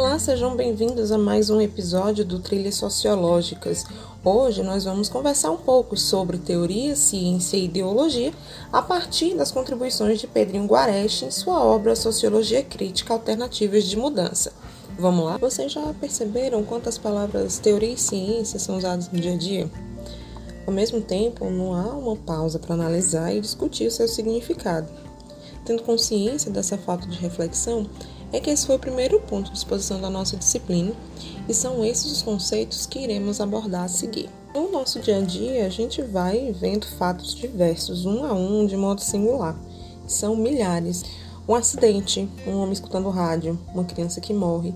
Olá, sejam bem-vindos a mais um episódio do Trilhas Sociológicas. Hoje nós vamos conversar um pouco sobre teoria, ciência e ideologia a partir das contribuições de Pedrinho Guareche em sua obra Sociologia Crítica Alternativas de Mudança. Vamos lá? Vocês já perceberam quantas palavras teoria e ciência são usadas no dia a dia? Ao mesmo tempo, não há uma pausa para analisar e discutir o seu significado. Tendo consciência dessa falta de reflexão, é que esse foi o primeiro ponto de exposição da nossa disciplina e são esses os conceitos que iremos abordar a seguir. No nosso dia a dia, a gente vai vendo fatos diversos, um a um, de modo singular. São milhares. Um acidente, um homem escutando rádio, uma criança que morre.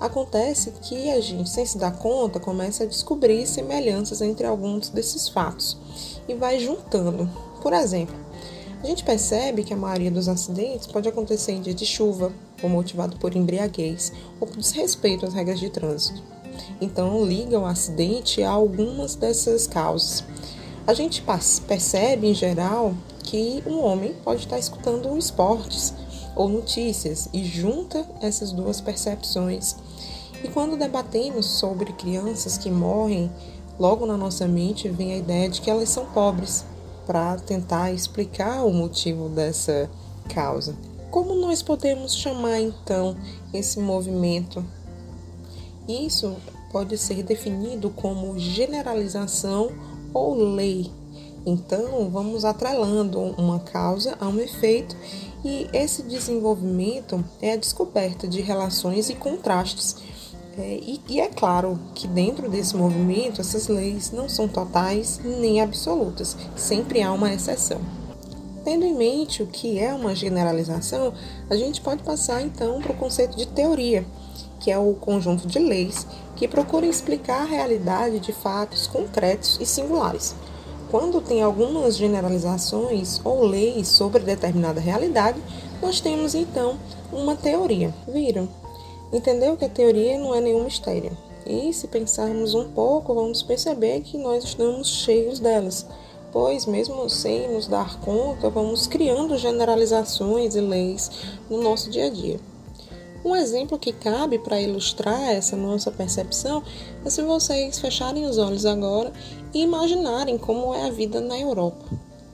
Acontece que a gente, sem se dar conta, começa a descobrir semelhanças entre alguns desses fatos e vai juntando. Por exemplo, a gente percebe que a maioria dos acidentes pode acontecer em dia de chuva, ou motivado por embriaguez, ou por desrespeito às regras de trânsito. Então, liga o acidente a algumas dessas causas. A gente percebe, em geral, que um homem pode estar escutando esportes ou notícias e junta essas duas percepções. E quando debatemos sobre crianças que morrem, logo na nossa mente vem a ideia de que elas são pobres, para tentar explicar o motivo dessa causa. Como nós podemos chamar então esse movimento? Isso pode ser definido como generalização ou lei. Então, vamos atrelando uma causa a um efeito, e esse desenvolvimento é a descoberta de relações e contrastes é, e, e, é claro que dentro desse movimento essas leis não são totais nem absolutas, sempre há uma exceção. Tendo em mente o que é uma generalização, a gente pode passar então para o conceito de teoria, que é o conjunto de leis que procura explicar a realidade de fatos concretos e singulares. Quando tem algumas generalizações ou leis sobre determinada realidade, nós temos então uma teoria. Viram? Entendeu que a teoria não é nenhum mistério. E se pensarmos um pouco, vamos perceber que nós estamos cheios delas, pois, mesmo sem nos dar conta, vamos criando generalizações e leis no nosso dia a dia. Um exemplo que cabe para ilustrar essa nossa percepção é se vocês fecharem os olhos agora e imaginarem como é a vida na Europa.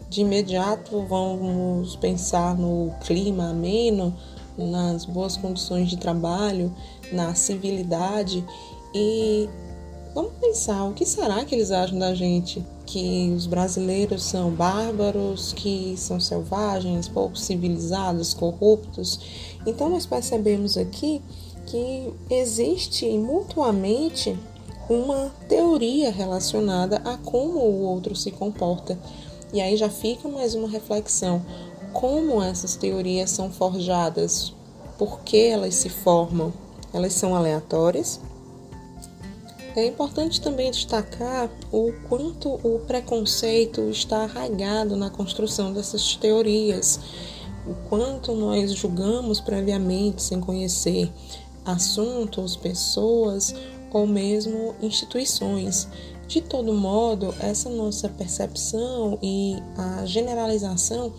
De imediato vamos pensar no clima ameno, nas boas condições de trabalho, na civilidade e vamos pensar o que será que eles acham da gente? Que os brasileiros são bárbaros, que são selvagens, pouco civilizados, corruptos. Então nós percebemos aqui que existe mutuamente uma teoria relacionada a como o outro se comporta. E aí já fica mais uma reflexão como essas teorias são forjadas, por que elas se formam. Elas são aleatórias. É importante também destacar o quanto o preconceito está arraigado na construção dessas teorias, o quanto nós julgamos previamente sem conhecer assuntos, pessoas ou mesmo instituições. De todo modo, essa nossa percepção e a generalização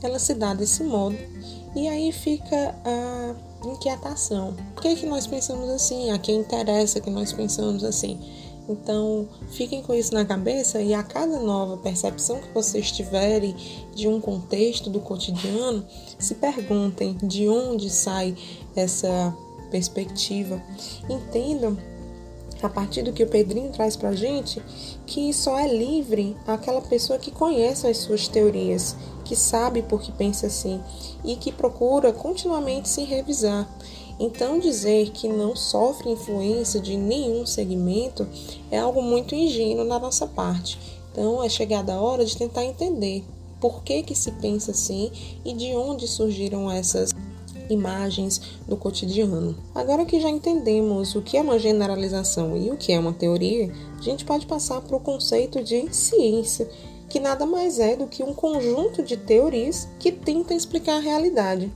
ela se dá desse modo. E aí fica a inquietação. Por que, que nós pensamos assim? A quem interessa que nós pensamos assim? Então, fiquem com isso na cabeça e a cada nova percepção que vocês tiverem de um contexto do cotidiano, se perguntem de onde sai essa perspectiva. Entendam a partir do que o Pedrinho traz para gente, que só é livre aquela pessoa que conhece as suas teorias, que sabe por que pensa assim e que procura continuamente se revisar. Então, dizer que não sofre influência de nenhum segmento é algo muito ingênuo da nossa parte. Então, é chegada a hora de tentar entender por que, que se pensa assim e de onde surgiram essas imagens do cotidiano. Agora que já entendemos o que é uma generalização e o que é uma teoria, a gente pode passar para o conceito de ciência, que nada mais é do que um conjunto de teorias que tenta explicar a realidade.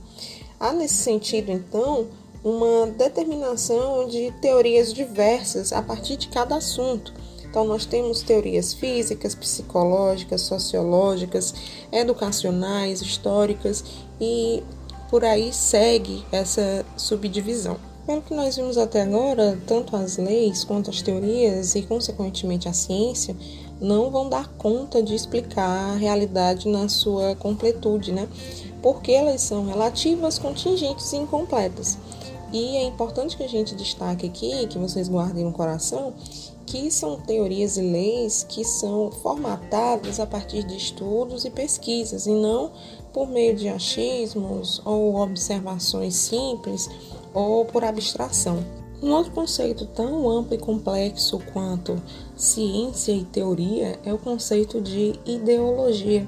Há nesse sentido, então, uma determinação de teorias diversas a partir de cada assunto. Então, nós temos teorias físicas, psicológicas, sociológicas, educacionais, históricas e por aí segue essa subdivisão. Pelo que nós vimos até agora, tanto as leis quanto as teorias e, consequentemente, a ciência não vão dar conta de explicar a realidade na sua completude, né? Porque elas são relativas, contingentes e incompletas. E é importante que a gente destaque aqui, que vocês guardem no coração, que são teorias e leis que são formatadas a partir de estudos e pesquisas e não por meio de achismos ou observações simples ou por abstração. Um outro conceito tão amplo e complexo quanto ciência e teoria é o conceito de ideologia.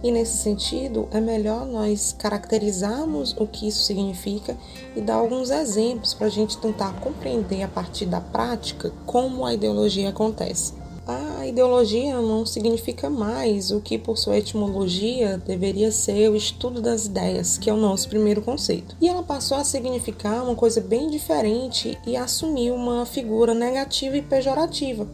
E nesse sentido, é melhor nós caracterizarmos o que isso significa e dar alguns exemplos para a gente tentar compreender a partir da prática como a ideologia acontece. A ideologia não significa mais o que, por sua etimologia, deveria ser o estudo das ideias, que é o nosso primeiro conceito. E ela passou a significar uma coisa bem diferente e assumiu uma figura negativa e pejorativa.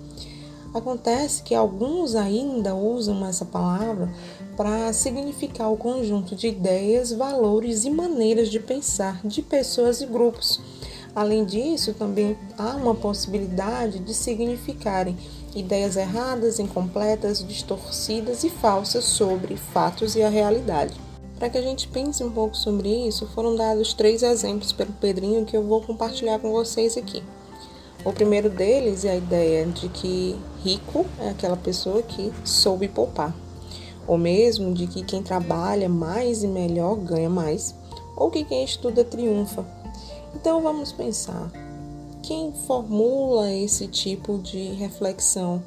Acontece que alguns ainda usam essa palavra para significar o conjunto de ideias, valores e maneiras de pensar de pessoas e grupos. Além disso, também há uma possibilidade de significarem ideias erradas, incompletas, distorcidas e falsas sobre fatos e a realidade. Para que a gente pense um pouco sobre isso, foram dados três exemplos pelo Pedrinho que eu vou compartilhar com vocês aqui. O primeiro deles é a ideia de que rico é aquela pessoa que soube poupar, ou mesmo de que quem trabalha mais e melhor ganha mais, ou que quem estuda triunfa. Então vamos pensar: quem formula esse tipo de reflexão?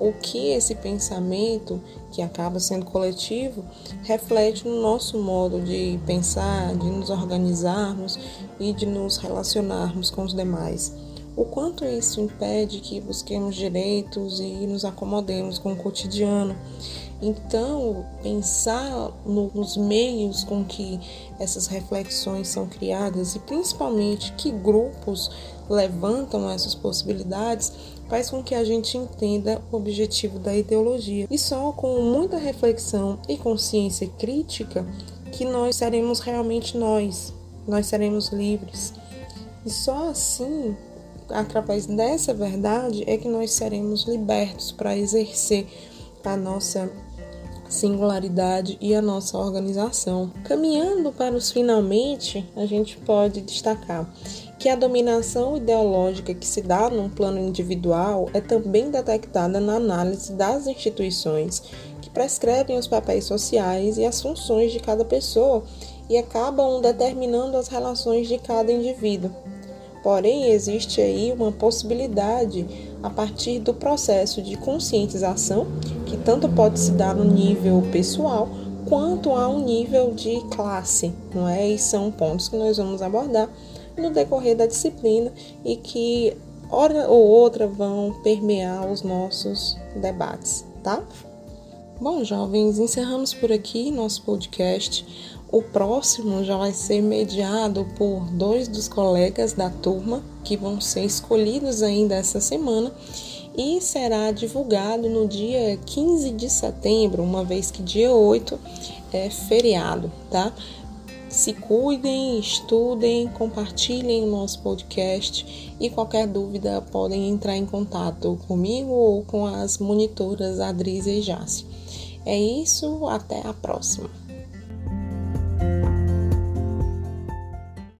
O que esse pensamento, que acaba sendo coletivo, reflete no nosso modo de pensar, de nos organizarmos e de nos relacionarmos com os demais? o quanto isso impede que busquemos direitos e nos acomodemos com o cotidiano. Então, pensar nos meios com que essas reflexões são criadas e principalmente que grupos levantam essas possibilidades faz com que a gente entenda o objetivo da ideologia. E só com muita reflexão e consciência crítica que nós seremos realmente nós, nós seremos livres. E só assim através dessa verdade é que nós seremos libertos para exercer a nossa singularidade e a nossa organização. Caminhando para os finalmente, a gente pode destacar que a dominação ideológica que se dá num plano individual é também detectada na análise das instituições que prescrevem os papéis sociais e as funções de cada pessoa e acabam determinando as relações de cada indivíduo. Porém, existe aí uma possibilidade a partir do processo de conscientização, que tanto pode se dar no nível pessoal quanto a um nível de classe, não é? E são pontos que nós vamos abordar no decorrer da disciplina e que hora ou outra vão permear os nossos debates, tá? Bom, jovens, encerramos por aqui nosso podcast. O próximo já vai ser mediado por dois dos colegas da turma que vão ser escolhidos ainda essa semana e será divulgado no dia 15 de setembro, uma vez que dia 8 é feriado, tá? Se cuidem, estudem, compartilhem o nosso podcast e qualquer dúvida podem entrar em contato comigo ou com as monitoras Adris e Jace. É isso, até a próxima.